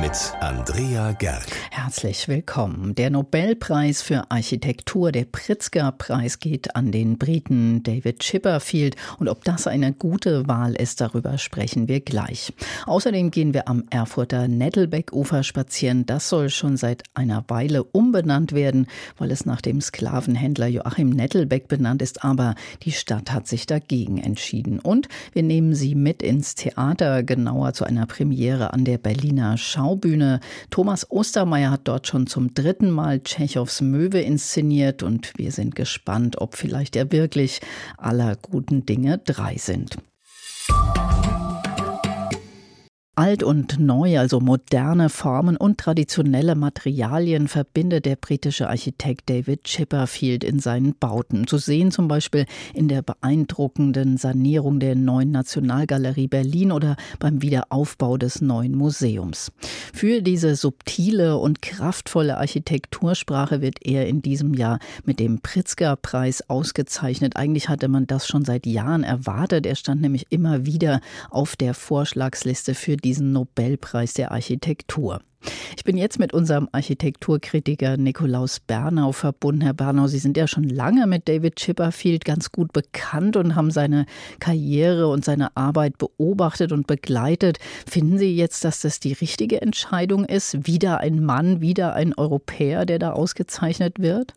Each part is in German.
mit Andrea Gerg. Herzlich willkommen. Der Nobelpreis für Architektur, der Pritzker-Preis, geht an den Briten David Chipperfield. Und ob das eine gute Wahl ist, darüber sprechen wir gleich. Außerdem gehen wir am Erfurter Nettelbeck-Ufer spazieren. Das soll schon seit einer Weile umbenannt werden, weil es nach dem Sklavenhändler Joachim Nettelbeck benannt ist. Aber die Stadt hat sich dagegen entschieden. Und wir nehmen Sie mit ins Theater, genauer zu einer Premiere an der Berliner Schau Schaubühne. Thomas Ostermeier hat dort schon zum dritten Mal Tschechows Möwe inszeniert und wir sind gespannt, ob vielleicht er wirklich aller guten Dinge drei sind. Alt und neu, also moderne Formen und traditionelle Materialien verbindet der britische Architekt David Chipperfield in seinen Bauten. Zu sehen zum Beispiel in der beeindruckenden Sanierung der neuen Nationalgalerie Berlin oder beim Wiederaufbau des neuen Museums. Für diese subtile und kraftvolle Architektursprache wird er in diesem Jahr mit dem Pritzker-Preis ausgezeichnet. Eigentlich hatte man das schon seit Jahren erwartet. Er stand nämlich immer wieder auf der Vorschlagsliste für diesen Nobelpreis der Architektur. Ich bin jetzt mit unserem Architekturkritiker Nikolaus Bernau verbunden. Herr Bernau, Sie sind ja schon lange mit David Chipperfield ganz gut bekannt und haben seine Karriere und seine Arbeit beobachtet und begleitet. Finden Sie jetzt, dass das die richtige Entscheidung ist? Wieder ein Mann, wieder ein Europäer, der da ausgezeichnet wird?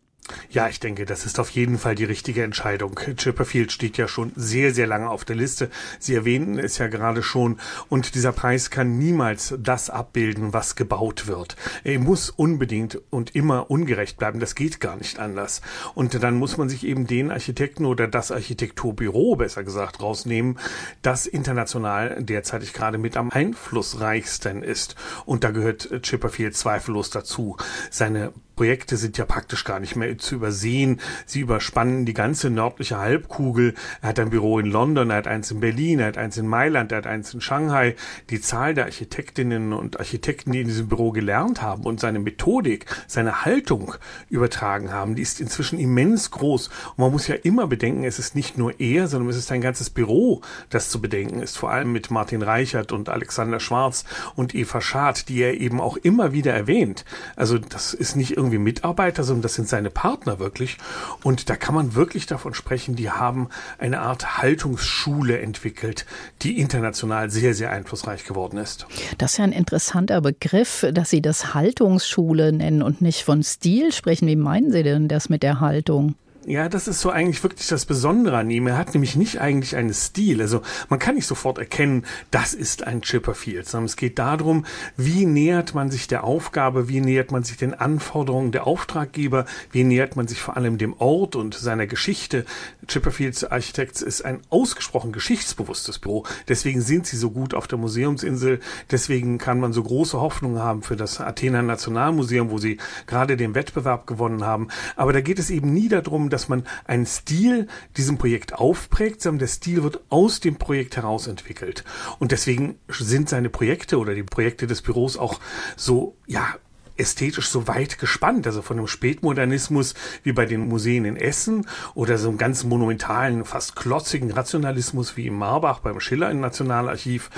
Ja, ich denke, das ist auf jeden Fall die richtige Entscheidung. Chipperfield steht ja schon sehr, sehr lange auf der Liste. Sie erwähnten es ja gerade schon. Und dieser Preis kann niemals das abbilden, was gebaut wird. Er muss unbedingt und immer ungerecht bleiben. Das geht gar nicht anders. Und dann muss man sich eben den Architekten oder das Architekturbüro, besser gesagt, rausnehmen, das international derzeitig gerade mit am einflussreichsten ist. Und da gehört Chipperfield zweifellos dazu. Seine Projekte sind ja praktisch gar nicht mehr zu übersehen. Sie überspannen die ganze nördliche Halbkugel. Er hat ein Büro in London, er hat eins in Berlin, er hat eins in Mailand, er hat eins in Shanghai. Die Zahl der Architektinnen und Architekten, die in diesem Büro gelernt haben und seine Methodik, seine Haltung übertragen haben, die ist inzwischen immens groß. Und man muss ja immer bedenken, es ist nicht nur er, sondern es ist ein ganzes Büro, das zu bedenken ist. Vor allem mit Martin Reichert und Alexander Schwarz und Eva Schad, die er eben auch immer wieder erwähnt. Also das ist nicht irgendwie Mitarbeiter, sondern das sind seine Partner wirklich. Und da kann man wirklich davon sprechen, die haben eine Art Haltungsschule entwickelt, die international sehr, sehr einflussreich geworden ist. Das ist ja ein interessanter Begriff, dass Sie das Haltungsschule nennen und nicht von Stil sprechen. Wie meinen Sie denn das mit der Haltung? Ja, das ist so eigentlich wirklich das Besondere an ihm. Er hat nämlich nicht eigentlich einen Stil. Also man kann nicht sofort erkennen, das ist ein Chipperfield, sondern es geht darum, wie nähert man sich der Aufgabe, wie nähert man sich den Anforderungen der Auftraggeber, wie nähert man sich vor allem dem Ort und seiner Geschichte. Chipperfields Architects ist ein ausgesprochen geschichtsbewusstes Büro. Deswegen sind sie so gut auf der Museumsinsel. Deswegen kann man so große Hoffnungen haben für das Athener Nationalmuseum, wo sie gerade den Wettbewerb gewonnen haben. Aber da geht es eben nie darum, dass man einen Stil diesem Projekt aufprägt, sondern der Stil wird aus dem Projekt heraus entwickelt. Und deswegen sind seine Projekte oder die Projekte des Büros auch so, ja, ästhetisch so weit gespannt, also von dem Spätmodernismus wie bei den Museen in Essen oder so einem ganz monumentalen, fast klotzigen Rationalismus wie im Marbach beim Schiller im Nationalarchiv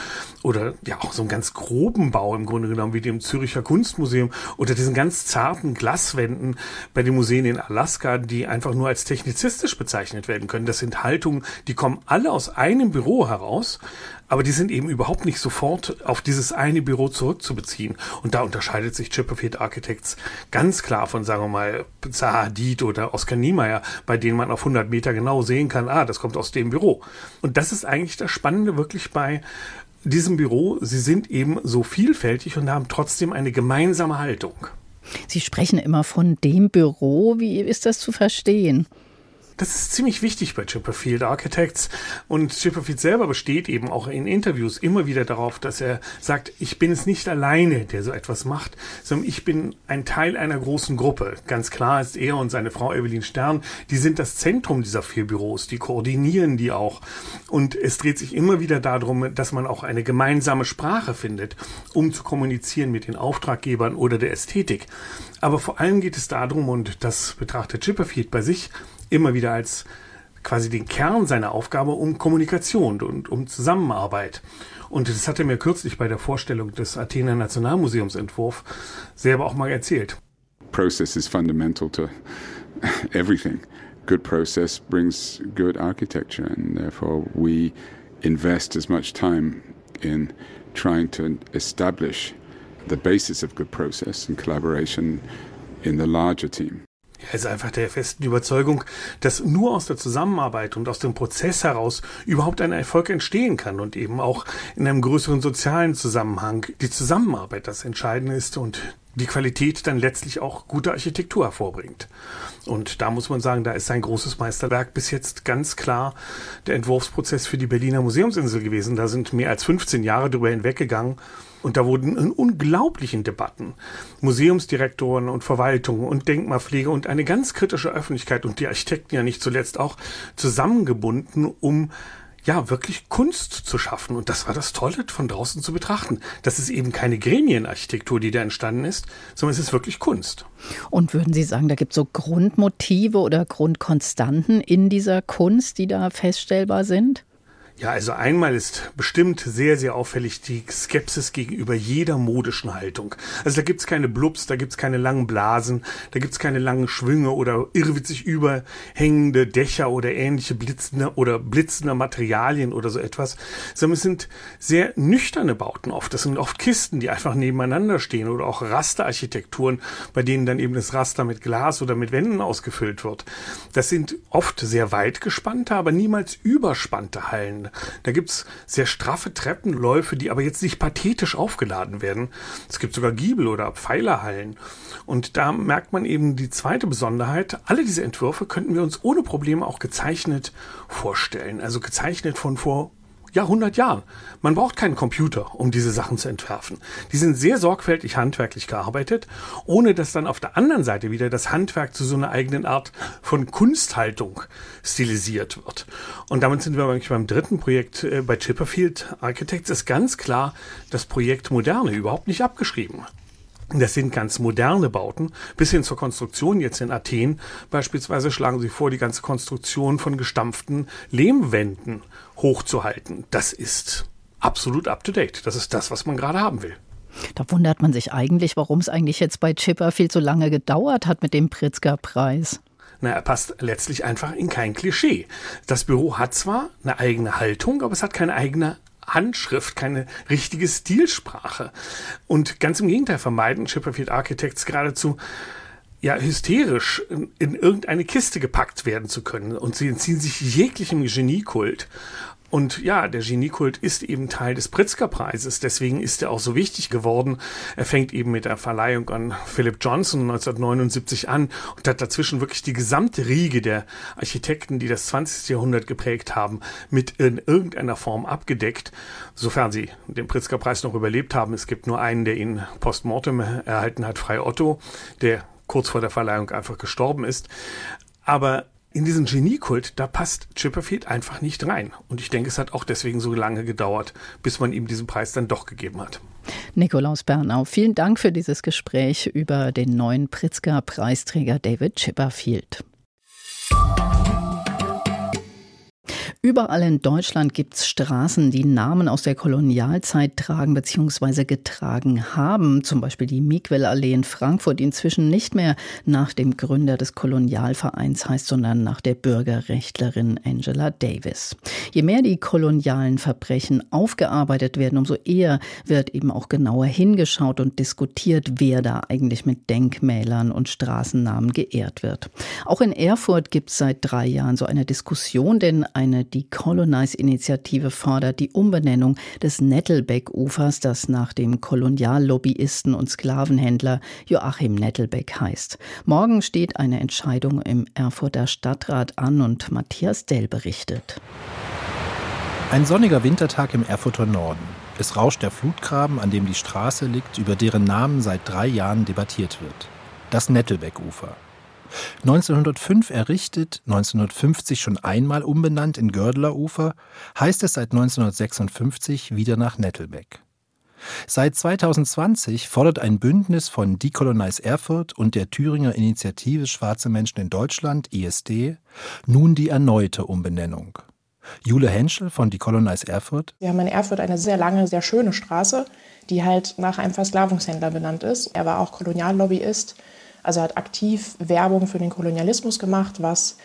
oder ja auch so einem ganz groben Bau im Grunde genommen wie dem Züricher Kunstmuseum oder diesen ganz zarten Glaswänden bei den Museen in Alaska, die einfach nur als technizistisch bezeichnet werden können. Das sind Haltungen, die kommen alle aus einem Büro heraus, aber die sind eben überhaupt nicht sofort auf dieses eine Büro zurückzubeziehen. Und da unterscheidet sich Chipperfield Architects ganz klar von, sagen wir mal, Zaha Hadid oder Oscar Niemeyer, bei denen man auf 100 Meter genau sehen kann, ah, das kommt aus dem Büro. Und das ist eigentlich das Spannende wirklich bei diesem Büro. Sie sind eben so vielfältig und haben trotzdem eine gemeinsame Haltung. Sie sprechen immer von dem Büro. Wie ist das zu verstehen? Das ist ziemlich wichtig bei Chipperfield Architects. Und Chipperfield selber besteht eben auch in Interviews immer wieder darauf, dass er sagt, ich bin es nicht alleine, der so etwas macht, sondern ich bin ein Teil einer großen Gruppe. Ganz klar ist er und seine Frau Evelyn Stern, die sind das Zentrum dieser vier Büros, die koordinieren die auch. Und es dreht sich immer wieder darum, dass man auch eine gemeinsame Sprache findet, um zu kommunizieren mit den Auftraggebern oder der Ästhetik. Aber vor allem geht es darum, und das betrachtet Chipperfield bei sich, immer wieder als quasi den Kern seiner Aufgabe um Kommunikation und um Zusammenarbeit. Und das hat er mir kürzlich bei der Vorstellung des Athener Nationalmuseumsentwurf selber auch mal erzählt. Process is fundamental to everything. Good process brings good architecture and therefore we invest as much time in trying to establish the basis of good process and collaboration in the larger team. Er ist einfach der festen Überzeugung, dass nur aus der Zusammenarbeit und aus dem Prozess heraus überhaupt ein Erfolg entstehen kann und eben auch in einem größeren sozialen Zusammenhang die Zusammenarbeit das Entscheidende ist und die Qualität dann letztlich auch gute Architektur hervorbringt. Und da muss man sagen, da ist sein großes Meisterwerk bis jetzt ganz klar der Entwurfsprozess für die Berliner Museumsinsel gewesen. Da sind mehr als 15 Jahre drüber hinweggegangen und da wurden in unglaublichen Debatten Museumsdirektoren und Verwaltungen und Denkmalpflege und eine ganz kritische Öffentlichkeit und die Architekten ja nicht zuletzt auch zusammengebunden, um ja, wirklich Kunst zu schaffen. Und das war das Tolle, von draußen zu betrachten. Das ist eben keine Gremienarchitektur, die da entstanden ist, sondern es ist wirklich Kunst. Und würden Sie sagen, da gibt es so Grundmotive oder Grundkonstanten in dieser Kunst, die da feststellbar sind? Ja, also einmal ist bestimmt sehr, sehr auffällig die Skepsis gegenüber jeder modischen Haltung. Also da gibt's keine Blubs, da gibt's keine langen Blasen, da gibt's keine langen Schwünge oder irrwitzig überhängende Dächer oder ähnliche blitzende oder blitzende Materialien oder so etwas, sondern es sind sehr nüchterne Bauten oft. Das sind oft Kisten, die einfach nebeneinander stehen oder auch Rasterarchitekturen, bei denen dann eben das Raster mit Glas oder mit Wänden ausgefüllt wird. Das sind oft sehr weit gespannte, aber niemals überspannte Hallen. Da gibt's sehr straffe Treppenläufe, die aber jetzt nicht pathetisch aufgeladen werden. Es gibt sogar Giebel oder Pfeilerhallen. Und da merkt man eben die zweite Besonderheit. Alle diese Entwürfe könnten wir uns ohne Probleme auch gezeichnet vorstellen. Also gezeichnet von vor ja, 100 Jahren. Man braucht keinen Computer, um diese Sachen zu entwerfen. Die sind sehr sorgfältig handwerklich gearbeitet, ohne dass dann auf der anderen Seite wieder das Handwerk zu so einer eigenen Art von Kunsthaltung stilisiert wird. Und damit sind wir eigentlich beim dritten Projekt äh, bei Chipperfield Architects. Ist ganz klar das Projekt Moderne überhaupt nicht abgeschrieben. Das sind ganz moderne Bauten. Bis hin zur Konstruktion jetzt in Athen beispielsweise schlagen sie vor, die ganze Konstruktion von gestampften Lehmwänden hochzuhalten. Das ist absolut up to date. Das ist das, was man gerade haben will. Da wundert man sich eigentlich, warum es eigentlich jetzt bei Chipper viel zu lange gedauert hat mit dem Pritzker-Preis. Na, er passt letztlich einfach in kein Klischee. Das Büro hat zwar eine eigene Haltung, aber es hat keine eigene Handschrift, keine richtige Stilsprache. Und ganz im Gegenteil vermeiden Chipperfield Architects geradezu ja, hysterisch in, in, irgendeine Kiste gepackt werden zu können. Und sie entziehen sich jeglichem Geniekult. Und ja, der Geniekult ist eben Teil des Pritzker-Preises. Deswegen ist er auch so wichtig geworden. Er fängt eben mit der Verleihung an Philip Johnson 1979 an und hat dazwischen wirklich die gesamte Riege der Architekten, die das 20. Jahrhundert geprägt haben, mit in irgendeiner Form abgedeckt, sofern sie den Pritzker-Preis noch überlebt haben. Es gibt nur einen, der ihn postmortem erhalten hat, Frei Otto, der kurz vor der Verleihung einfach gestorben ist. Aber in diesen Geniekult, da passt Chipperfield einfach nicht rein. Und ich denke, es hat auch deswegen so lange gedauert, bis man ihm diesen Preis dann doch gegeben hat. Nikolaus Bernau, vielen Dank für dieses Gespräch über den neuen Pritzker-Preisträger David Chipperfield. Überall in Deutschland gibt es Straßen, die Namen aus der Kolonialzeit tragen bzw. getragen haben. Zum Beispiel die Miquel-Allee in Frankfurt, die inzwischen nicht mehr nach dem Gründer des Kolonialvereins heißt, sondern nach der Bürgerrechtlerin Angela Davis. Je mehr die kolonialen Verbrechen aufgearbeitet werden, umso eher wird eben auch genauer hingeschaut und diskutiert, wer da eigentlich mit Denkmälern und Straßennamen geehrt wird. Auch in Erfurt gibt es seit drei Jahren so eine Diskussion, denn eine die Colonize-Initiative fordert die Umbenennung des Nettelbeck-Ufers, das nach dem Koloniallobbyisten und Sklavenhändler Joachim Nettelbeck heißt. Morgen steht eine Entscheidung im Erfurter Stadtrat an und Matthias Dell berichtet. Ein sonniger Wintertag im Erfurter Norden. Es rauscht der Flutgraben, an dem die Straße liegt, über deren Namen seit drei Jahren debattiert wird. Das Nettelbeck-Ufer. 1905 errichtet, 1950 schon einmal umbenannt in Gördlerufer, heißt es seit 1956 wieder nach Nettelbeck. Seit 2020 fordert ein Bündnis von Decolonize Erfurt und der Thüringer Initiative Schwarze Menschen in Deutschland, ISD, nun die erneute Umbenennung. Jule Henschel von Decolonize Erfurt. Wir haben in Erfurt eine sehr lange, sehr schöne Straße, die halt nach einem Versklavungshändler benannt ist. Er war auch Koloniallobbyist, also hat aktiv Werbung für den Kolonialismus gemacht, was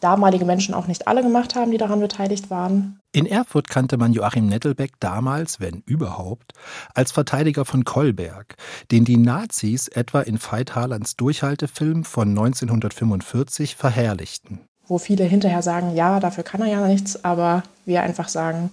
damalige Menschen auch nicht alle gemacht haben, die daran beteiligt waren. In Erfurt kannte man Joachim Nettelbeck damals, wenn überhaupt, als Verteidiger von Kolberg, den die Nazis etwa in Veit Harlands Durchhaltefilm von 1945 verherrlichten. Wo viele hinterher sagen, ja, dafür kann er ja nichts, aber wir einfach sagen,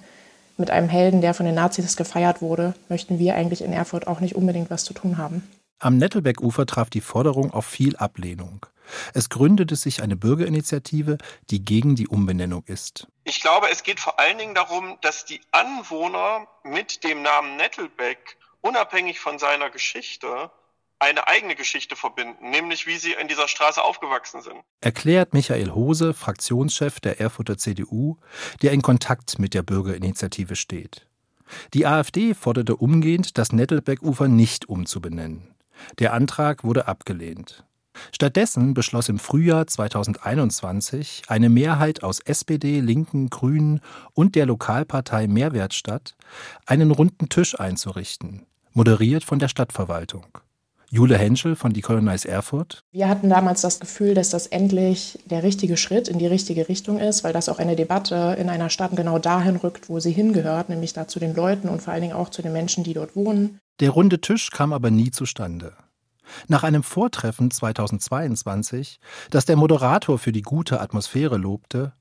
mit einem Helden, der von den Nazis gefeiert wurde, möchten wir eigentlich in Erfurt auch nicht unbedingt was zu tun haben. Am Nettelbeck-Ufer traf die Forderung auf viel Ablehnung. Es gründete sich eine Bürgerinitiative, die gegen die Umbenennung ist. Ich glaube, es geht vor allen Dingen darum, dass die Anwohner mit dem Namen Nettelbeck unabhängig von seiner Geschichte eine eigene Geschichte verbinden, nämlich wie sie in dieser Straße aufgewachsen sind. Erklärt Michael Hose, Fraktionschef der Erfurter CDU, der in Kontakt mit der Bürgerinitiative steht. Die AfD forderte umgehend, das Nettelbeck-Ufer nicht umzubenennen. Der Antrag wurde abgelehnt. Stattdessen beschloss im Frühjahr 2021 eine Mehrheit aus SPD, Linken, Grünen und der Lokalpartei Mehrwertstadt, einen runden Tisch einzurichten, moderiert von der Stadtverwaltung. Jule Henschel von Decolonize Erfurt. Wir hatten damals das Gefühl, dass das endlich der richtige Schritt in die richtige Richtung ist, weil das auch eine Debatte in einer Stadt genau dahin rückt, wo sie hingehört, nämlich da zu den Leuten und vor allen Dingen auch zu den Menschen, die dort wohnen. Der runde Tisch kam aber nie zustande. Nach einem Vortreffen 2022, das der Moderator für die gute Atmosphäre lobte,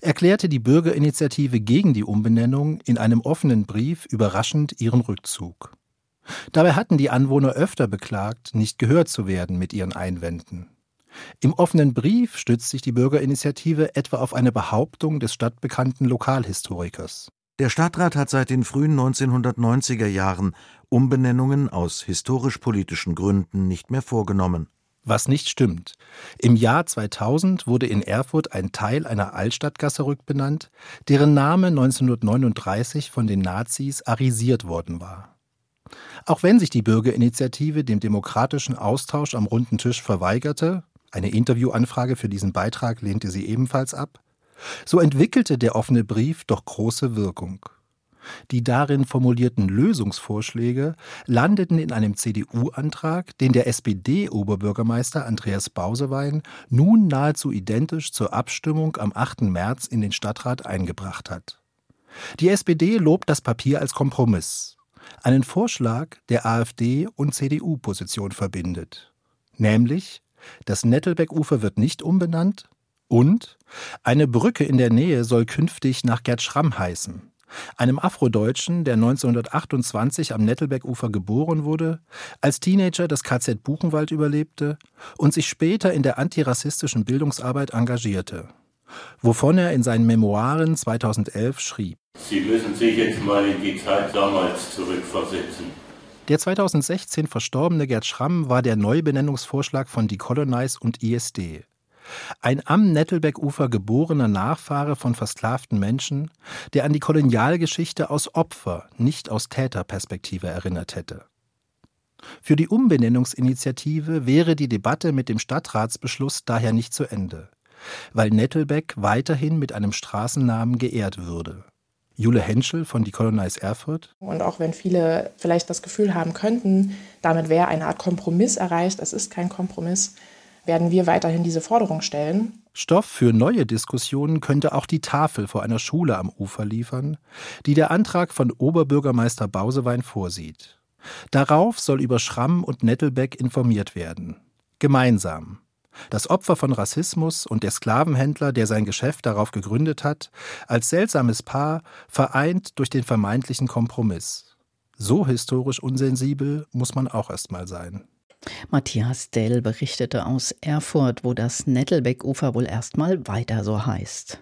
erklärte die Bürgerinitiative gegen die Umbenennung in einem offenen Brief überraschend ihren Rückzug. Dabei hatten die Anwohner öfter beklagt, nicht gehört zu werden mit ihren Einwänden. Im offenen Brief stützt sich die Bürgerinitiative etwa auf eine Behauptung des stadtbekannten Lokalhistorikers. Der Stadtrat hat seit den frühen 1990er Jahren Umbenennungen aus historisch-politischen Gründen nicht mehr vorgenommen. Was nicht stimmt. Im Jahr 2000 wurde in Erfurt ein Teil einer Altstadtgasse rückbenannt, deren Name 1939 von den Nazis arisiert worden war. Auch wenn sich die Bürgerinitiative dem demokratischen Austausch am runden Tisch verweigerte, eine Interviewanfrage für diesen Beitrag lehnte sie ebenfalls ab, so entwickelte der offene Brief doch große Wirkung. Die darin formulierten Lösungsvorschläge landeten in einem CDU-Antrag, den der SPD-Oberbürgermeister Andreas Bausewein nun nahezu identisch zur Abstimmung am 8. März in den Stadtrat eingebracht hat. Die SPD lobt das Papier als Kompromiss, einen Vorschlag, der AfD und CDU-Position verbindet. Nämlich, das Nettelbeck-Ufer wird nicht umbenannt, und eine Brücke in der Nähe soll künftig nach Gerd Schramm heißen, einem Afrodeutschen, der 1928 am Nettelbeckufer geboren wurde, als Teenager das KZ Buchenwald überlebte und sich später in der antirassistischen Bildungsarbeit engagierte, wovon er in seinen Memoiren 2011 schrieb. Sie müssen sich jetzt mal in die Zeit damals zurückversetzen. Der 2016 verstorbene Gerd Schramm war der Neubenennungsvorschlag von Decolonize und ISD. Ein am Nettelbeckufer geborener Nachfahre von versklavten Menschen, der an die Kolonialgeschichte aus Opfer, nicht aus Täterperspektive erinnert hätte. Für die Umbenennungsinitiative wäre die Debatte mit dem Stadtratsbeschluss daher nicht zu Ende, weil Nettelbeck weiterhin mit einem Straßennamen geehrt würde. Jule Henschel von Decolonize Erfurt. Und auch wenn viele vielleicht das Gefühl haben könnten, damit wäre eine Art Kompromiss erreicht, es ist kein Kompromiss, werden wir weiterhin diese Forderung stellen. Stoff für neue Diskussionen könnte auch die Tafel vor einer Schule am Ufer liefern, die der Antrag von Oberbürgermeister Bausewein vorsieht. Darauf soll über Schramm und Nettelbeck informiert werden. Gemeinsam. Das Opfer von Rassismus und der Sklavenhändler, der sein Geschäft darauf gegründet hat, als seltsames Paar, vereint durch den vermeintlichen Kompromiss. So historisch unsensibel muss man auch erst mal sein. Matthias Dell berichtete aus Erfurt, wo das Nettelbeck-Ufer wohl erstmal weiter so heißt.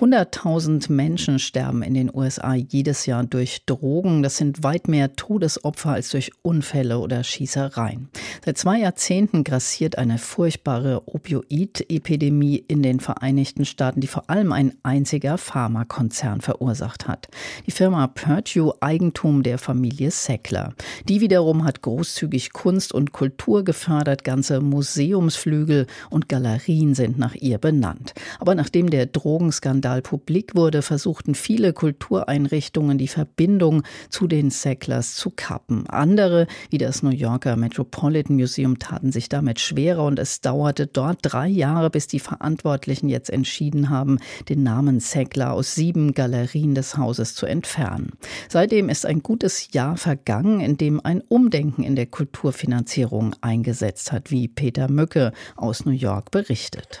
100.000 Menschen sterben in den USA jedes Jahr durch Drogen. Das sind weit mehr Todesopfer als durch Unfälle oder Schießereien. Seit zwei Jahrzehnten grassiert eine furchtbare Opioid-Epidemie in den Vereinigten Staaten, die vor allem ein einziger Pharmakonzern verursacht hat. Die Firma Purdue, Eigentum der Familie Sackler. Die wiederum hat großzügig Kunst und Kultur gefördert. Ganze Museumsflügel und Galerien sind nach ihr benannt. Aber nachdem der Drogenskandal publik wurde, versuchten viele Kultureinrichtungen die Verbindung zu den Sacklers zu kappen. Andere, wie das New Yorker Metropolitan Museum, taten sich damit schwerer und es dauerte dort drei Jahre, bis die Verantwortlichen jetzt entschieden haben, den Namen Sackler aus sieben Galerien des Hauses zu entfernen. Seitdem ist ein gutes Jahr vergangen, in dem ein Umdenken in der Kulturfinanzierung eingesetzt hat, wie Peter Mücke aus New York berichtet.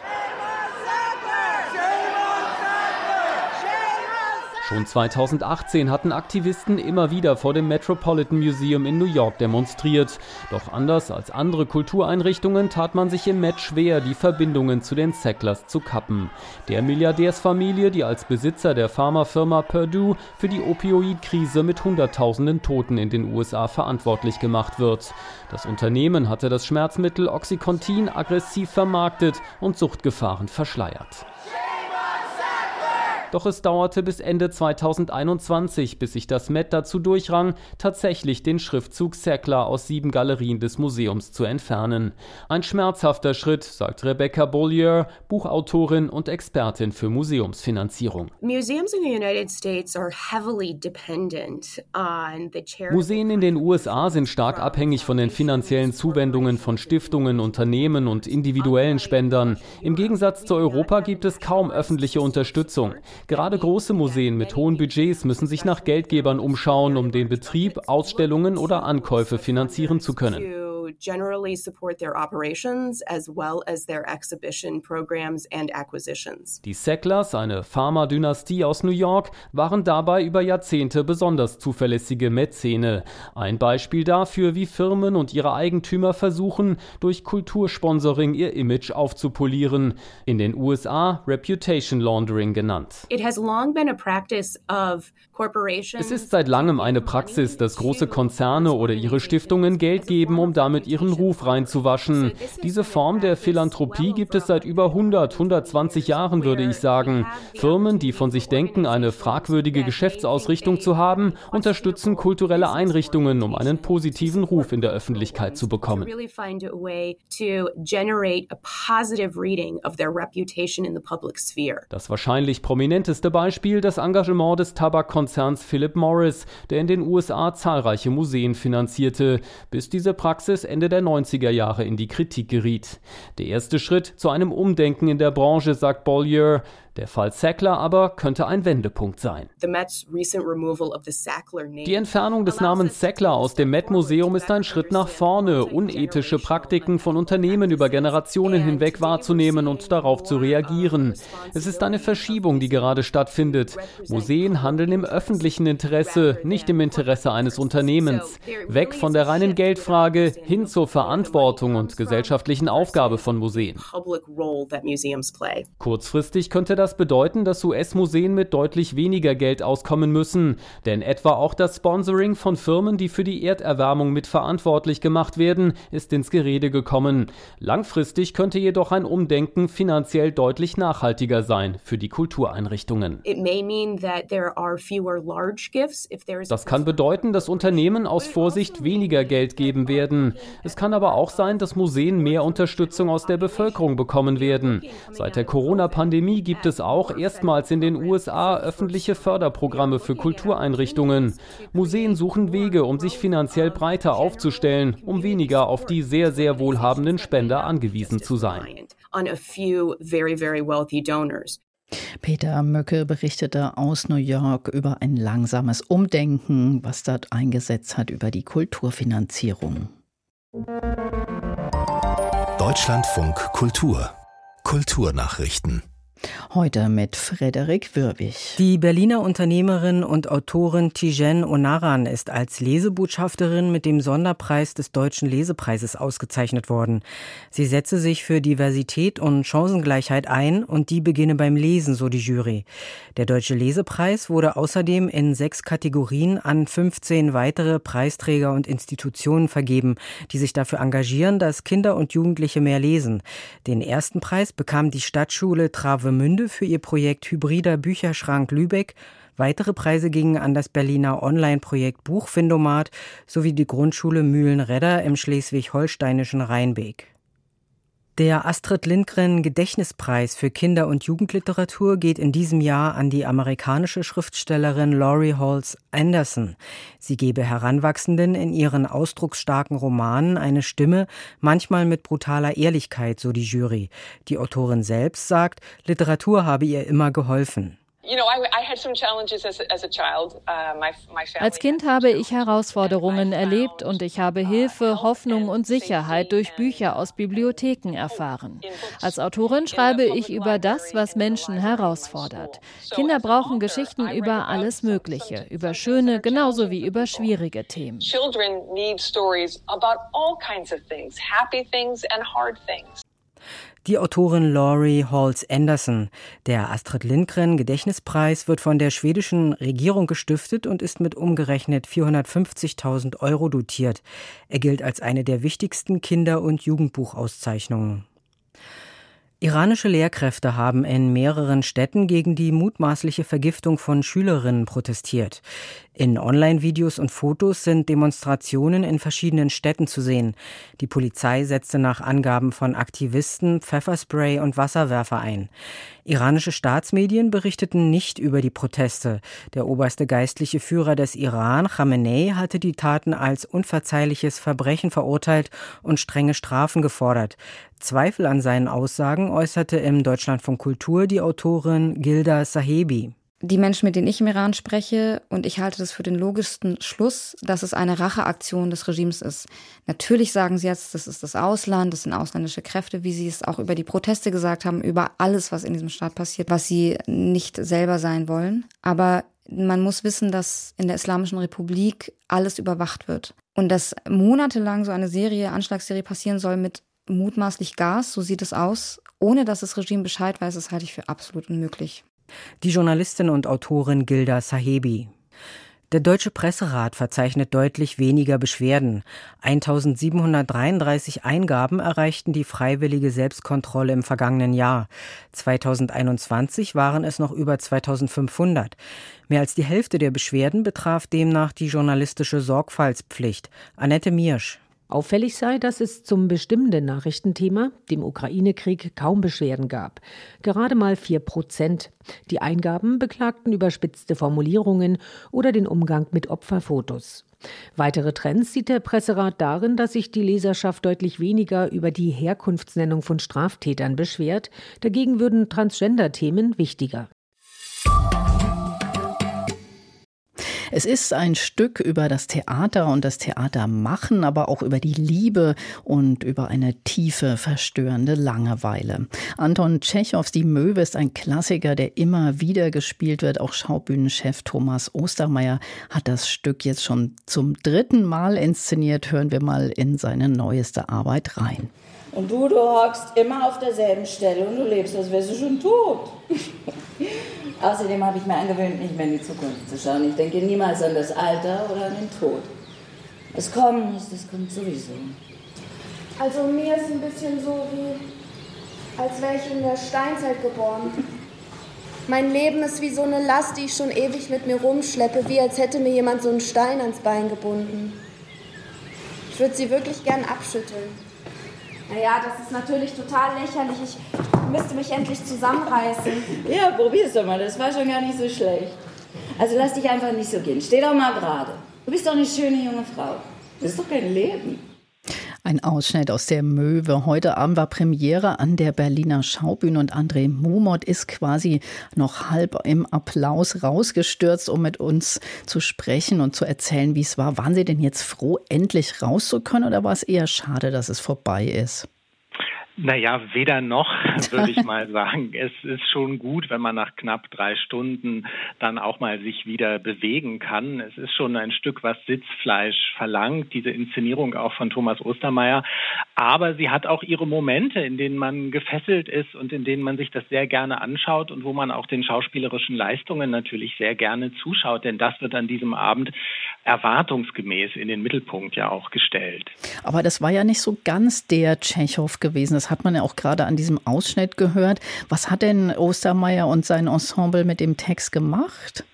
Schon 2018 hatten Aktivisten immer wieder vor dem Metropolitan Museum in New York demonstriert. Doch anders als andere Kultureinrichtungen tat man sich im Met schwer, die Verbindungen zu den Sacklers zu kappen. Der Milliardärsfamilie, die als Besitzer der Pharmafirma Purdue für die Opioidkrise mit Hunderttausenden Toten in den USA verantwortlich gemacht wird. Das Unternehmen hatte das Schmerzmittel Oxycontin aggressiv vermarktet und Suchtgefahren verschleiert. Doch es dauerte bis Ende 2021, bis sich das Met dazu durchrang, tatsächlich den Schriftzug Sackler aus sieben Galerien des Museums zu entfernen. Ein schmerzhafter Schritt, sagt Rebecca Bollier, Buchautorin und Expertin für Museumsfinanzierung. Museen in den USA sind stark abhängig von den finanziellen Zuwendungen von Stiftungen, Unternehmen und individuellen Spendern. Im Gegensatz zu Europa gibt es kaum öffentliche Unterstützung. Gerade große Museen mit hohen Budgets müssen sich nach Geldgebern umschauen, um den Betrieb, Ausstellungen oder Ankäufe finanzieren zu können generally support their operations as well as their exhibition programs and acquisitions. Die Sacklers, eine Pharma-Dynastie aus New York, waren dabei über Jahrzehnte besonders zuverlässige Mäzene. Ein Beispiel dafür, wie Firmen und ihre Eigentümer versuchen, durch Kultursponsoring ihr Image aufzupolieren. In den USA Reputation Laundering genannt. It has long been a practice of es ist seit langem eine Praxis, dass große Konzerne oder ihre Stiftungen Geld geben, um damit ihren Ruf reinzuwaschen. Diese Form der Philanthropie gibt es seit über 100, 120 Jahren, würde ich sagen. Firmen, die von sich denken, eine fragwürdige Geschäftsausrichtung zu haben, unterstützen kulturelle Einrichtungen, um einen positiven Ruf in der Öffentlichkeit zu bekommen. Das wahrscheinlich prominenteste Beispiel das Engagement des Tabakkonzerns Konzerns Philip Morris, der in den USA zahlreiche Museen finanzierte, bis diese Praxis Ende der 90er Jahre in die Kritik geriet. Der erste Schritt zu einem Umdenken in der Branche, sagt Bollier, der Fall Sackler aber könnte ein Wendepunkt sein. Die Entfernung des Namens Sackler aus dem Met-Museum ist ein Schritt nach vorne, unethische Praktiken von Unternehmen über Generationen hinweg wahrzunehmen und darauf zu reagieren. Es ist eine Verschiebung, die gerade stattfindet. Museen handeln im öffentlichen Interesse, nicht im Interesse eines Unternehmens. Weg von der reinen Geldfrage hin zur Verantwortung und gesellschaftlichen Aufgabe von Museen. Kurzfristig könnte das das bedeuten, dass US-Museen mit deutlich weniger Geld auskommen müssen. Denn etwa auch das Sponsoring von Firmen, die für die Erderwärmung mitverantwortlich gemacht werden, ist ins Gerede gekommen. Langfristig könnte jedoch ein Umdenken finanziell deutlich nachhaltiger sein für die Kultureinrichtungen. Das kann bedeuten, dass Unternehmen aus Vorsicht weniger Geld geben werden. Es kann aber auch sein, dass Museen mehr Unterstützung aus der Bevölkerung bekommen werden. Seit der Corona-Pandemie gibt es es auch erstmals in den USA öffentliche Förderprogramme für Kultureinrichtungen. Museen suchen Wege, um sich finanziell breiter aufzustellen, um weniger auf die sehr, sehr wohlhabenden Spender angewiesen zu sein. Peter Möcke berichtete aus New York über ein langsames Umdenken, was dort eingesetzt hat über die Kulturfinanzierung. Deutschlandfunk Kultur Kulturnachrichten Heute mit Frederik Würwig. Die Berliner Unternehmerin und Autorin Tijen Onaran ist als Lesebotschafterin mit dem Sonderpreis des Deutschen Lesepreises ausgezeichnet worden. Sie setze sich für Diversität und Chancengleichheit ein und die beginne beim Lesen, so die Jury. Der Deutsche Lesepreis wurde außerdem in sechs Kategorien an 15 weitere Preisträger und Institutionen vergeben, die sich dafür engagieren, dass Kinder und Jugendliche mehr lesen. Den ersten Preis bekam die Stadtschule Trave Travemünde für ihr Projekt Hybrider Bücherschrank Lübeck. Weitere Preise gingen an das Berliner Online-Projekt Buchfindomat sowie die Grundschule Mühlenredder im schleswig-holsteinischen Rheinbeek. Der Astrid Lindgren Gedächtnispreis für Kinder- und Jugendliteratur geht in diesem Jahr an die amerikanische Schriftstellerin Laurie Halls Anderson. Sie gebe Heranwachsenden in ihren ausdrucksstarken Romanen eine Stimme, manchmal mit brutaler Ehrlichkeit, so die Jury. Die Autorin selbst sagt, Literatur habe ihr immer geholfen. Als Kind habe ich Herausforderungen erlebt und ich habe Hilfe, Hoffnung und Sicherheit durch Bücher aus Bibliotheken erfahren. Als Autorin schreibe ich über das, was Menschen herausfordert. Kinder brauchen Geschichten über alles Mögliche, über schöne genauso wie über schwierige Themen. Die Autorin Laurie Halls Anderson. Der Astrid Lindgren Gedächtnispreis wird von der schwedischen Regierung gestiftet und ist mit umgerechnet 450.000 Euro dotiert. Er gilt als eine der wichtigsten Kinder- und Jugendbuchauszeichnungen. Iranische Lehrkräfte haben in mehreren Städten gegen die mutmaßliche Vergiftung von Schülerinnen protestiert. In Online-Videos und Fotos sind Demonstrationen in verschiedenen Städten zu sehen. Die Polizei setzte nach Angaben von Aktivisten Pfefferspray und Wasserwerfer ein. Iranische Staatsmedien berichteten nicht über die Proteste. Der oberste geistliche Führer des Iran, Khamenei, hatte die Taten als unverzeihliches Verbrechen verurteilt und strenge Strafen gefordert. Zweifel an seinen Aussagen äußerte im Deutschlandfunk Kultur die Autorin Gilda Sahebi die Menschen, mit denen ich im Iran spreche, und ich halte das für den logischsten Schluss, dass es eine Racheaktion des Regimes ist. Natürlich sagen sie jetzt, das ist das Ausland, das sind ausländische Kräfte, wie sie es auch über die Proteste gesagt haben, über alles, was in diesem Staat passiert, was sie nicht selber sein wollen. Aber man muss wissen, dass in der Islamischen Republik alles überwacht wird. Und dass monatelang so eine Serie, Anschlagsserie passieren soll mit mutmaßlich Gas, so sieht es aus, ohne dass das Regime Bescheid weiß, das halte ich für absolut unmöglich. Die Journalistin und Autorin Gilda Sahebi. Der Deutsche Presserat verzeichnet deutlich weniger Beschwerden. 1733 Eingaben erreichten die freiwillige Selbstkontrolle im vergangenen Jahr. 2021 waren es noch über 2500. Mehr als die Hälfte der Beschwerden betraf demnach die journalistische Sorgfaltspflicht. Annette Miersch. Auffällig sei, dass es zum bestimmenden Nachrichtenthema, dem Ukraine-Krieg, kaum Beschwerden gab. Gerade mal vier Prozent. Die Eingaben beklagten überspitzte Formulierungen oder den Umgang mit Opferfotos. Weitere Trends sieht der Presserat darin, dass sich die Leserschaft deutlich weniger über die Herkunftsnennung von Straftätern beschwert. Dagegen würden Transgender-Themen wichtiger. Es ist ein Stück über das Theater und das Theatermachen, aber auch über die Liebe und über eine tiefe, verstörende Langeweile. Anton Tschechows Die Möwe ist ein Klassiker, der immer wieder gespielt wird. Auch Schaubühnenchef Thomas Ostermeier hat das Stück jetzt schon zum dritten Mal inszeniert. Hören wir mal in seine neueste Arbeit rein. Und du, du hockst immer auf derselben Stelle und du lebst, als wärst du schon tot. Außerdem habe ich mir angewöhnt, nicht mehr in die Zukunft zu schauen. Ich denke niemals an das Alter oder an den Tod. Das Kommen ist, das kommt sowieso. Also mir ist ein bisschen so wie, als wäre ich in der Steinzeit geboren. Mein Leben ist wie so eine Last, die ich schon ewig mit mir rumschleppe, wie als hätte mir jemand so einen Stein ans Bein gebunden. Ich würde sie wirklich gern abschütteln. Naja, das ist natürlich total lächerlich. Ich müsste mich endlich zusammenreißen. Ja, probier's doch mal. Das war schon gar nicht so schlecht. Also lass dich einfach nicht so gehen. Steh doch mal gerade. Du bist doch eine schöne junge Frau. Das ist doch kein Leben. Ein Ausschnitt aus der Möwe. Heute Abend war Premiere an der Berliner Schaubühne und André Momot ist quasi noch halb im Applaus rausgestürzt, um mit uns zu sprechen und zu erzählen, wie es war. Waren Sie denn jetzt froh, endlich raus zu können oder war es eher schade, dass es vorbei ist? Naja, weder noch, würde ich mal sagen. Es ist schon gut, wenn man nach knapp drei Stunden dann auch mal sich wieder bewegen kann. Es ist schon ein Stück, was Sitzfleisch verlangt, diese Inszenierung auch von Thomas Ostermeier. Aber sie hat auch ihre Momente, in denen man gefesselt ist und in denen man sich das sehr gerne anschaut und wo man auch den schauspielerischen Leistungen natürlich sehr gerne zuschaut. Denn das wird an diesem Abend erwartungsgemäß in den Mittelpunkt ja auch gestellt. Aber das war ja nicht so ganz der Tschechow gewesen. Das hat man ja auch gerade an diesem Ausschnitt gehört. Was hat denn Ostermeier und sein Ensemble mit dem Text gemacht?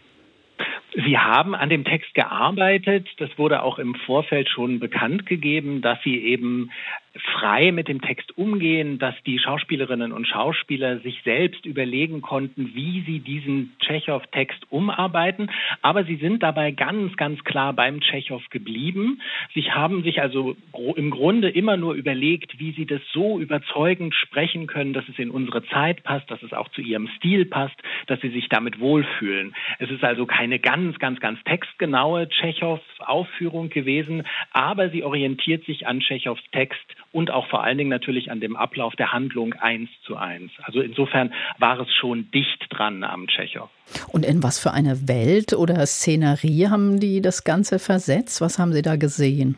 Sie haben an dem Text gearbeitet. Das wurde auch im Vorfeld schon bekannt gegeben, dass Sie eben frei mit dem Text umgehen, dass die Schauspielerinnen und Schauspieler sich selbst überlegen konnten, wie sie diesen Tschechow-Text umarbeiten. Aber sie sind dabei ganz, ganz klar beim Tschechow geblieben. Sie haben sich also im Grunde immer nur überlegt, wie sie das so überzeugend sprechen können, dass es in unsere Zeit passt, dass es auch zu ihrem Stil passt, dass sie sich damit wohlfühlen. Es ist also keine ganz, ganz, ganz textgenaue Tschechow-Aufführung gewesen, aber sie orientiert sich an Tschechows Text und auch vor allen Dingen natürlich an dem Ablauf der Handlung eins zu eins. Also insofern war es schon dicht dran am Tschechow. Und in was für eine Welt oder Szenerie haben die das Ganze versetzt? Was haben Sie da gesehen?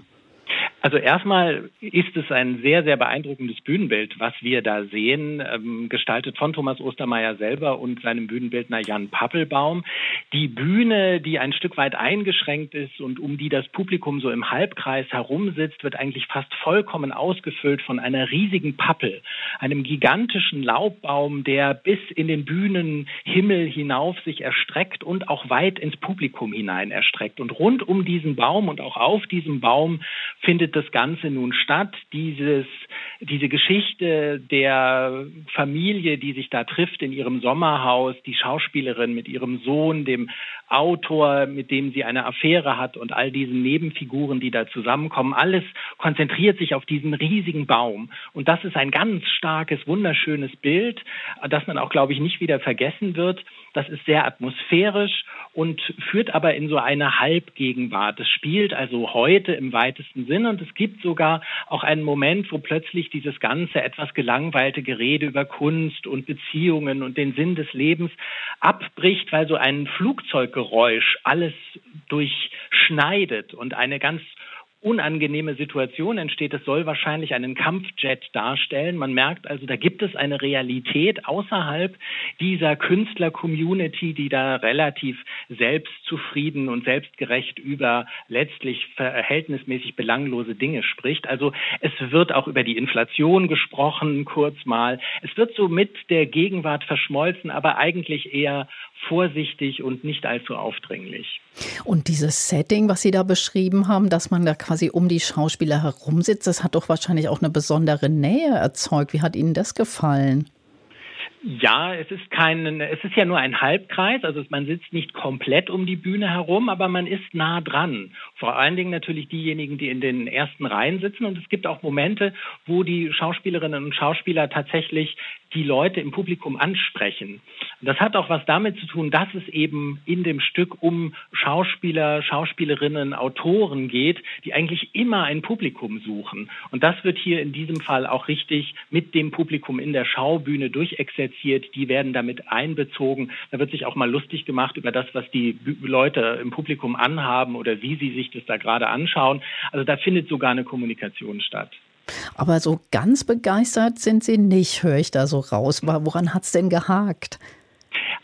Also erstmal ist es ein sehr, sehr beeindruckendes Bühnenbild, was wir da sehen, ähm, gestaltet von Thomas Ostermeier selber und seinem Bühnenbildner Jan Pappelbaum. Die Bühne, die ein Stück weit eingeschränkt ist und um die das Publikum so im Halbkreis herumsitzt, wird eigentlich fast vollkommen ausgefüllt von einer riesigen Pappel, einem gigantischen Laubbaum, der bis in den Bühnenhimmel hinauf sich erstreckt und auch weit ins Publikum hinein erstreckt. Und rund um diesen Baum und auch auf diesem Baum findet findet das Ganze nun statt? Dieses, diese Geschichte der Familie, die sich da trifft in ihrem Sommerhaus, die Schauspielerin mit ihrem Sohn, dem Autor, mit dem sie eine Affäre hat und all diesen Nebenfiguren, die da zusammenkommen, alles konzentriert sich auf diesen riesigen Baum. Und das ist ein ganz starkes, wunderschönes Bild, das man auch, glaube ich, nicht wieder vergessen wird. Das ist sehr atmosphärisch und führt aber in so eine Halbgegenwart. Es spielt also heute im weitesten Sinn und es gibt sogar auch einen Moment, wo plötzlich dieses ganze etwas gelangweilte Gerede über Kunst und Beziehungen und den Sinn des Lebens abbricht, weil so ein Flugzeuggeräusch alles durchschneidet und eine ganz unangenehme Situation entsteht. Es soll wahrscheinlich einen Kampfjet darstellen. Man merkt also, da gibt es eine Realität außerhalb dieser Künstler-Community, die da relativ selbstzufrieden und selbstgerecht über letztlich verhältnismäßig belanglose Dinge spricht. Also es wird auch über die Inflation gesprochen, kurz mal. Es wird so mit der Gegenwart verschmolzen, aber eigentlich eher vorsichtig und nicht allzu aufdringlich. Und dieses Setting, was Sie da beschrieben haben, dass man da quasi um die Schauspieler herumsitzt, das hat doch wahrscheinlich auch eine besondere Nähe erzeugt. Wie hat Ihnen das gefallen? Ja, es ist kein, es ist ja nur ein Halbkreis, also man sitzt nicht komplett um die Bühne herum, aber man ist nah dran. Vor allen Dingen natürlich diejenigen, die in den ersten Reihen sitzen. Und es gibt auch Momente, wo die Schauspielerinnen und Schauspieler tatsächlich die Leute im Publikum ansprechen. Das hat auch was damit zu tun, dass es eben in dem Stück um Schauspieler, Schauspielerinnen, Autoren geht, die eigentlich immer ein Publikum suchen. Und das wird hier in diesem Fall auch richtig mit dem Publikum in der Schaubühne durchexerziert. Die werden damit einbezogen. Da wird sich auch mal lustig gemacht über das, was die Leute im Publikum anhaben oder wie sie sich das da gerade anschauen. Also da findet sogar eine Kommunikation statt. Aber so ganz begeistert sind Sie nicht, höre ich da so raus. Woran hat es denn gehakt?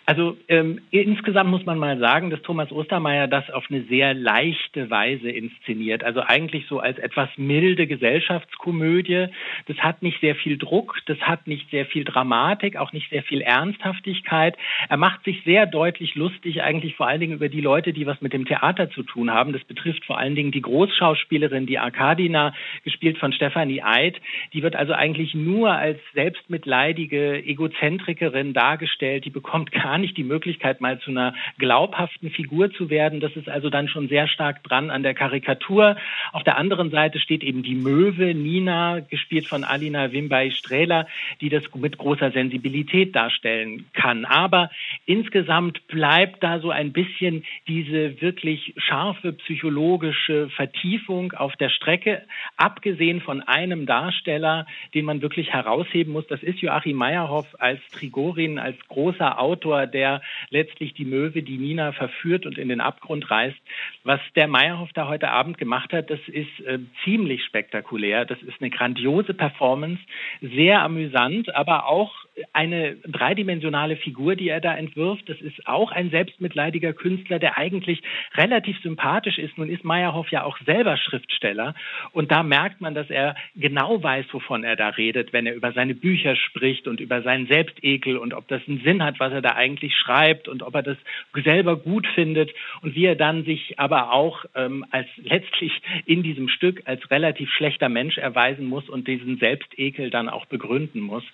Also ähm, insgesamt muss man mal sagen, dass Thomas Ostermeier das auf eine sehr leichte Weise inszeniert. Also eigentlich so als etwas milde Gesellschaftskomödie. Das hat nicht sehr viel Druck, das hat nicht sehr viel Dramatik, auch nicht sehr viel Ernsthaftigkeit. Er macht sich sehr deutlich lustig, eigentlich vor allen Dingen über die Leute, die was mit dem Theater zu tun haben. Das betrifft vor allen Dingen die Großschauspielerin, die Arkadina, gespielt von Stefanie Eid. Die wird also eigentlich nur als selbstmitleidige Egozentrikerin dargestellt. Die bekommt gar gar nicht die Möglichkeit, mal zu einer glaubhaften Figur zu werden. Das ist also dann schon sehr stark dran an der Karikatur. Auf der anderen Seite steht eben die Möwe, Nina, gespielt von Alina Wimbai-Strehler, die das mit großer Sensibilität darstellen kann. Aber insgesamt bleibt da so ein bisschen diese wirklich scharfe psychologische Vertiefung auf der Strecke, abgesehen von einem Darsteller, den man wirklich herausheben muss. Das ist Joachim Meyerhoff als Trigorin, als großer Autor, der letztlich die Möwe, die Nina verführt und in den Abgrund reißt. Was der Meyerhoff da heute Abend gemacht hat, das ist äh, ziemlich spektakulär. Das ist eine grandiose Performance, sehr amüsant, aber auch eine dreidimensionale Figur, die er da entwirft. Das ist auch ein selbstmitleidiger Künstler, der eigentlich relativ sympathisch ist. Nun ist Meyerhoff ja auch selber Schriftsteller und da merkt man, dass er genau weiß, wovon er da redet, wenn er über seine Bücher spricht und über seinen Selbstekel und ob das einen Sinn hat, was er da eigentlich schreibt und ob er das selber gut findet und wie er dann sich aber auch ähm, als letztlich in diesem Stück als relativ schlechter Mensch erweisen muss und diesen Selbstekel dann auch begründen muss.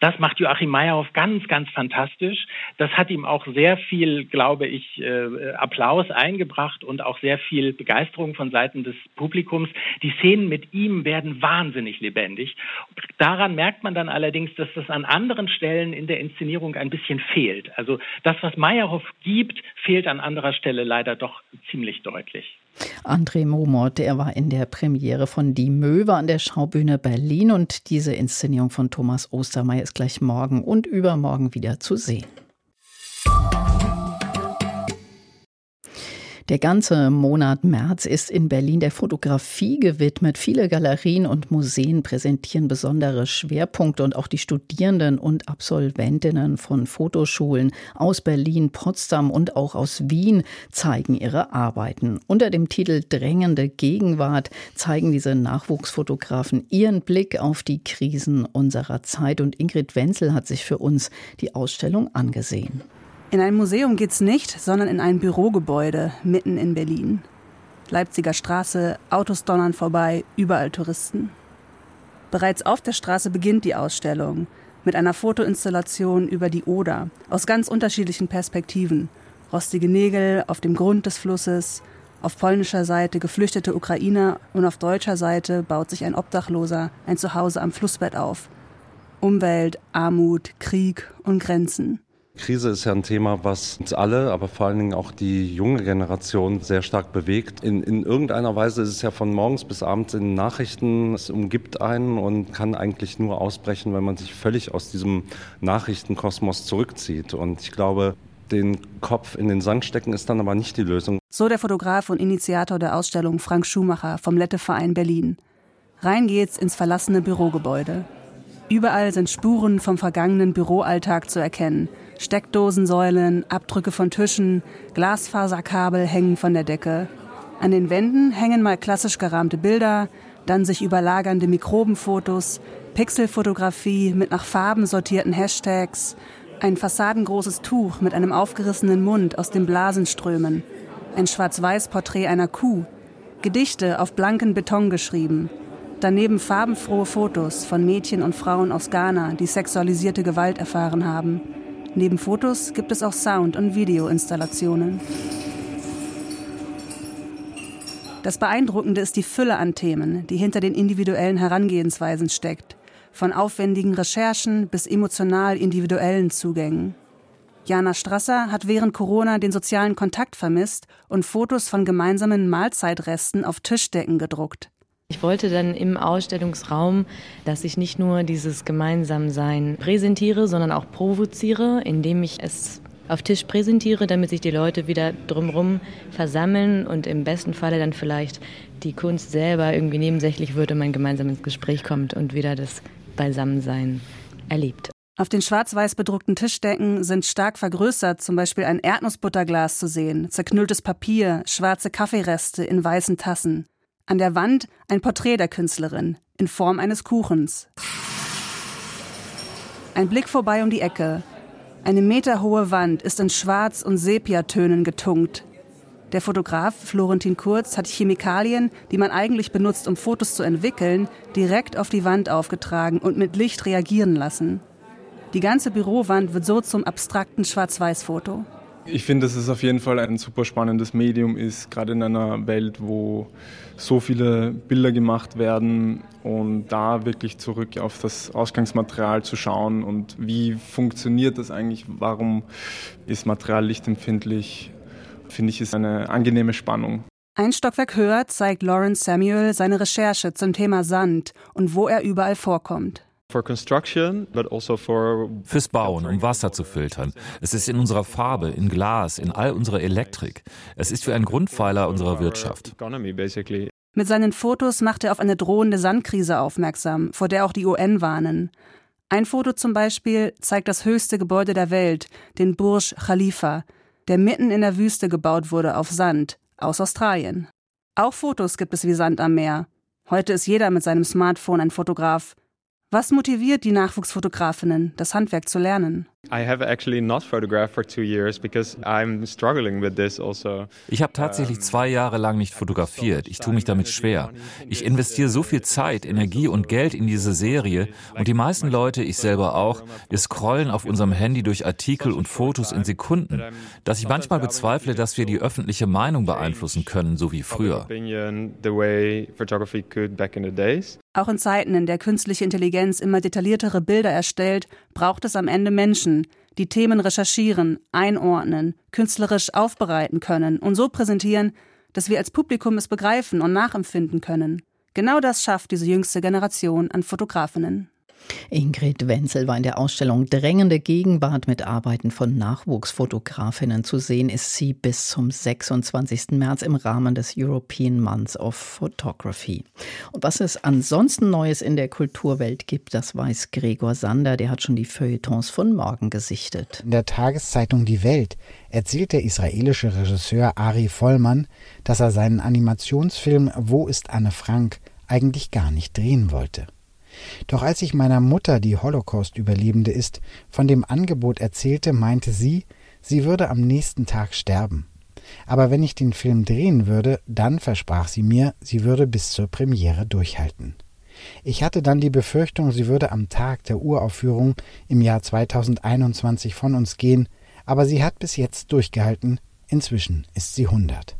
Das macht Joachim Joachim Meyerhoff ganz, ganz fantastisch. Das hat ihm auch sehr viel, glaube ich, äh, Applaus eingebracht und auch sehr viel Begeisterung von Seiten des Publikums. Die Szenen mit ihm werden wahnsinnig lebendig. Daran merkt man dann allerdings, dass das an anderen Stellen in der Inszenierung ein bisschen fehlt. Also das, was Meyerhoff gibt, fehlt an anderer Stelle leider doch ziemlich deutlich. André Momot, er war in der Premiere von Die Möwe an der Schaubühne Berlin und diese Inszenierung von Thomas Ostermeier ist gleich morgen und übermorgen wieder zu sehen. Der ganze Monat März ist in Berlin der Fotografie gewidmet. Viele Galerien und Museen präsentieren besondere Schwerpunkte und auch die Studierenden und Absolventinnen von Fotoschulen aus Berlin, Potsdam und auch aus Wien zeigen ihre Arbeiten. Unter dem Titel Drängende Gegenwart zeigen diese Nachwuchsfotografen ihren Blick auf die Krisen unserer Zeit und Ingrid Wenzel hat sich für uns die Ausstellung angesehen. In ein Museum geht's nicht, sondern in ein Bürogebäude mitten in Berlin. Leipziger Straße, Autos donnern vorbei, überall Touristen. Bereits auf der Straße beginnt die Ausstellung mit einer Fotoinstallation über die Oder aus ganz unterschiedlichen Perspektiven. Rostige Nägel auf dem Grund des Flusses, auf polnischer Seite geflüchtete Ukrainer und auf deutscher Seite baut sich ein Obdachloser ein Zuhause am Flussbett auf. Umwelt, Armut, Krieg und Grenzen. Krise ist ja ein Thema, was uns alle, aber vor allen Dingen auch die junge Generation sehr stark bewegt. In, in irgendeiner Weise ist es ja von morgens bis abends in Nachrichten, es umgibt einen und kann eigentlich nur ausbrechen, wenn man sich völlig aus diesem Nachrichtenkosmos zurückzieht. Und ich glaube, den Kopf in den Sand stecken ist dann aber nicht die Lösung. So der Fotograf und Initiator der Ausstellung Frank Schumacher vom Letteverein Berlin. Rein geht's ins verlassene Bürogebäude. Überall sind Spuren vom vergangenen Büroalltag zu erkennen – Steckdosensäulen, Abdrücke von Tischen, Glasfaserkabel hängen von der Decke. An den Wänden hängen mal klassisch gerahmte Bilder, dann sich überlagernde Mikrobenfotos, Pixelfotografie mit nach Farben sortierten Hashtags, ein fassadengroßes Tuch mit einem aufgerissenen Mund, aus dem Blasen strömen, ein schwarz-weiß Porträt einer Kuh, Gedichte auf blanken Beton geschrieben, daneben farbenfrohe Fotos von Mädchen und Frauen aus Ghana, die sexualisierte Gewalt erfahren haben. Neben Fotos gibt es auch Sound- und Videoinstallationen. Das Beeindruckende ist die Fülle an Themen, die hinter den individuellen Herangehensweisen steckt, von aufwendigen Recherchen bis emotional individuellen Zugängen. Jana Strasser hat während Corona den sozialen Kontakt vermisst und Fotos von gemeinsamen Mahlzeitresten auf Tischdecken gedruckt. Ich wollte dann im Ausstellungsraum, dass ich nicht nur dieses Gemeinsamsein präsentiere, sondern auch provoziere, indem ich es auf Tisch präsentiere, damit sich die Leute wieder drumherum versammeln und im besten Falle dann vielleicht die Kunst selber irgendwie nebensächlich wird und man gemeinsam ins Gespräch kommt und wieder das Beisammensein erlebt. Auf den schwarz-weiß bedruckten Tischdecken sind stark vergrößert zum Beispiel ein Erdnussbutterglas zu sehen, zerknülltes Papier, schwarze Kaffeereste in weißen Tassen. An der Wand ein Porträt der Künstlerin in Form eines Kuchens. Ein Blick vorbei um die Ecke. Eine meterhohe Wand ist in Schwarz- und Sepiatönen getunkt. Der Fotograf Florentin Kurz hat Chemikalien, die man eigentlich benutzt, um Fotos zu entwickeln, direkt auf die Wand aufgetragen und mit Licht reagieren lassen. Die ganze Bürowand wird so zum abstrakten Schwarz-Weiß-Foto. Ich finde, dass es auf jeden Fall ein super spannendes Medium ist, gerade in einer Welt, wo so viele Bilder gemacht werden und da wirklich zurück auf das Ausgangsmaterial zu schauen und wie funktioniert das eigentlich, warum ist Material lichtempfindlich, finde ich, ist eine angenehme Spannung. Ein Stockwerk höher zeigt Lawrence Samuel seine Recherche zum Thema Sand und wo er überall vorkommt. Also Fürs Bauen, um Wasser zu filtern. Es ist in unserer Farbe, in Glas, in all unserer Elektrik. Es ist wie ein Grundpfeiler unserer Wirtschaft. Mit seinen Fotos macht er auf eine drohende Sandkrise aufmerksam, vor der auch die UN warnen. Ein Foto zum Beispiel zeigt das höchste Gebäude der Welt, den Burj Khalifa, der mitten in der Wüste gebaut wurde auf Sand, aus Australien. Auch Fotos gibt es wie Sand am Meer. Heute ist jeder mit seinem Smartphone ein Fotograf. Was motiviert die Nachwuchsfotografinnen, das Handwerk zu lernen? Also. Ich habe tatsächlich zwei Jahre lang nicht fotografiert. Ich tue mich damit schwer. Ich investiere so viel Zeit, Energie und Geld in diese Serie und die meisten Leute, ich selber auch, wir scrollen auf unserem Handy durch Artikel und Fotos in Sekunden, dass ich manchmal bezweifle, dass wir die öffentliche Meinung beeinflussen können, so wie früher. Auch in Zeiten, in der künstliche Intelligenz immer detailliertere Bilder erstellt, braucht es am Ende Menschen, die Themen recherchieren, einordnen, künstlerisch aufbereiten können und so präsentieren, dass wir als Publikum es begreifen und nachempfinden können. Genau das schafft diese jüngste Generation an Fotografinnen. Ingrid Wenzel war in der Ausstellung Drängende Gegenwart mit Arbeiten von Nachwuchsfotografinnen zu sehen, ist sie bis zum 26. März im Rahmen des European Months of Photography. Und was es ansonsten Neues in der Kulturwelt gibt, das weiß Gregor Sander, der hat schon die Feuilletons von morgen gesichtet. In der Tageszeitung Die Welt erzählt der israelische Regisseur Ari Vollmann, dass er seinen Animationsfilm Wo ist Anne Frank eigentlich gar nicht drehen wollte. Doch als ich meiner Mutter, die Holocaust-Überlebende ist, von dem Angebot erzählte, meinte sie, sie würde am nächsten Tag sterben. Aber wenn ich den Film drehen würde, dann versprach sie mir, sie würde bis zur Premiere durchhalten. Ich hatte dann die Befürchtung, sie würde am Tag der Uraufführung im Jahr 2021 von uns gehen, aber sie hat bis jetzt durchgehalten, inzwischen ist sie 100.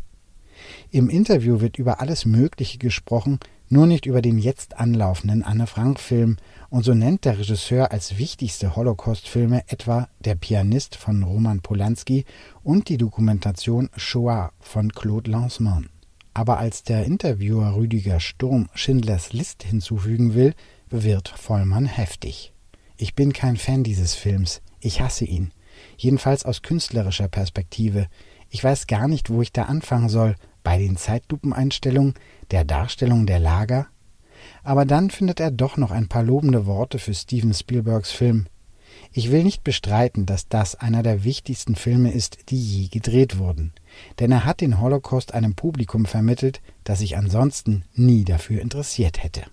Im Interview wird über alles Mögliche gesprochen, nur nicht über den jetzt anlaufenden Anne-Frank-Film, und so nennt der Regisseur als wichtigste Holocaust-Filme etwa Der Pianist von Roman Polanski und die Dokumentation Shoah von Claude Lanzmann. Aber als der Interviewer Rüdiger Sturm Schindlers List hinzufügen will, wird Vollmann heftig. Ich bin kein Fan dieses Films. Ich hasse ihn. Jedenfalls aus künstlerischer Perspektive. Ich weiß gar nicht, wo ich da anfangen soll. Bei den Zeitlupeneinstellungen, der Darstellung der Lager. Aber dann findet er doch noch ein paar lobende Worte für Steven Spielbergs Film. Ich will nicht bestreiten, dass das einer der wichtigsten Filme ist, die je gedreht wurden, denn er hat den Holocaust einem Publikum vermittelt, das sich ansonsten nie dafür interessiert hätte.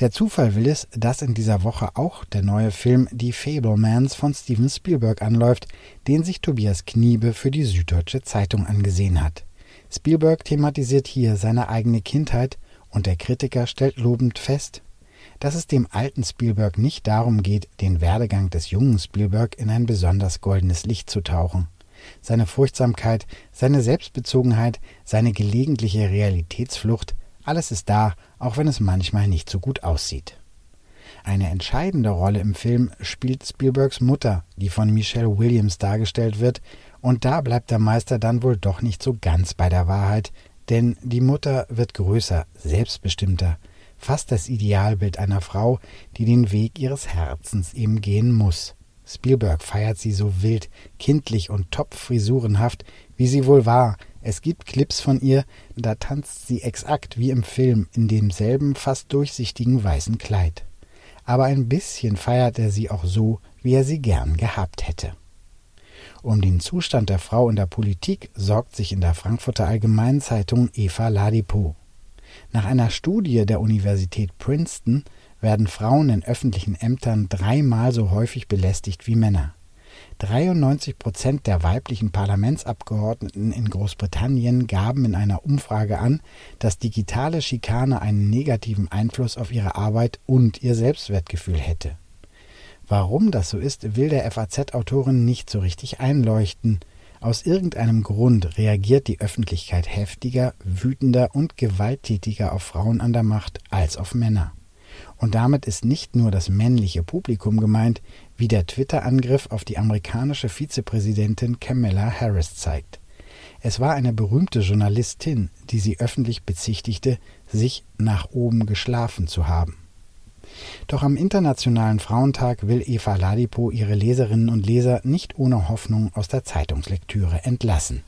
Der Zufall will es, dass in dieser Woche auch der neue Film Die Fablemans von Steven Spielberg anläuft, den sich Tobias Kniebe für die Süddeutsche Zeitung angesehen hat. Spielberg thematisiert hier seine eigene Kindheit und der Kritiker stellt lobend fest, dass es dem alten Spielberg nicht darum geht, den Werdegang des jungen Spielberg in ein besonders goldenes Licht zu tauchen. Seine Furchtsamkeit, seine Selbstbezogenheit, seine gelegentliche Realitätsflucht, alles ist da, auch wenn es manchmal nicht so gut aussieht. Eine entscheidende Rolle im Film spielt Spielbergs Mutter, die von Michelle Williams dargestellt wird und da bleibt der Meister dann wohl doch nicht so ganz bei der Wahrheit, denn die Mutter wird größer, selbstbestimmter, fast das Idealbild einer Frau, die den Weg ihres Herzens eben gehen muss. Spielberg feiert sie so wild, kindlich und topfrisurenhaft, wie sie wohl war. Es gibt Clips von ihr, da tanzt sie exakt wie im Film in demselben fast durchsichtigen weißen Kleid. Aber ein bisschen feiert er sie auch so, wie er sie gern gehabt hätte. Um den Zustand der Frau in der Politik sorgt sich in der Frankfurter Allgemeinen Zeitung Eva Ladipo. Nach einer Studie der Universität Princeton werden Frauen in öffentlichen Ämtern dreimal so häufig belästigt wie Männer. 93 Prozent der weiblichen Parlamentsabgeordneten in Großbritannien gaben in einer Umfrage an, dass digitale Schikane einen negativen Einfluss auf ihre Arbeit und ihr Selbstwertgefühl hätte. Warum das so ist, will der FAZ-Autorin nicht so richtig einleuchten. Aus irgendeinem Grund reagiert die Öffentlichkeit heftiger, wütender und gewalttätiger auf Frauen an der Macht als auf Männer. Und damit ist nicht nur das männliche Publikum gemeint, wie der Twitter-Angriff auf die amerikanische Vizepräsidentin Kamala Harris zeigt. Es war eine berühmte Journalistin, die sie öffentlich bezichtigte, sich nach oben geschlafen zu haben. Doch am Internationalen Frauentag will Eva Ladipo ihre Leserinnen und Leser nicht ohne Hoffnung aus der Zeitungslektüre entlassen.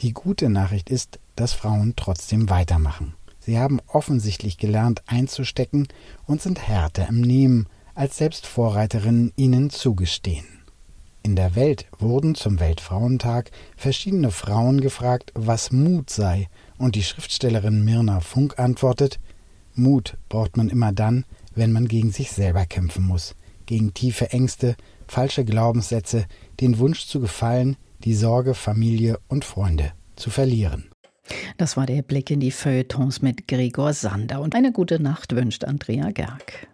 Die gute Nachricht ist, dass Frauen trotzdem weitermachen. Sie haben offensichtlich gelernt einzustecken und sind härter im Nehmen, als selbst Vorreiterinnen ihnen zugestehen. In der Welt wurden zum Weltfrauentag verschiedene Frauen gefragt, was Mut sei, und die Schriftstellerin Mirna Funk antwortet Mut braucht man immer dann, wenn man gegen sich selber kämpfen muss, gegen tiefe Ängste, falsche Glaubenssätze, den Wunsch zu gefallen, die Sorge, Familie und Freunde zu verlieren. Das war der Blick in die Feuilletons mit Gregor Sander und eine gute Nacht wünscht Andrea Gerg.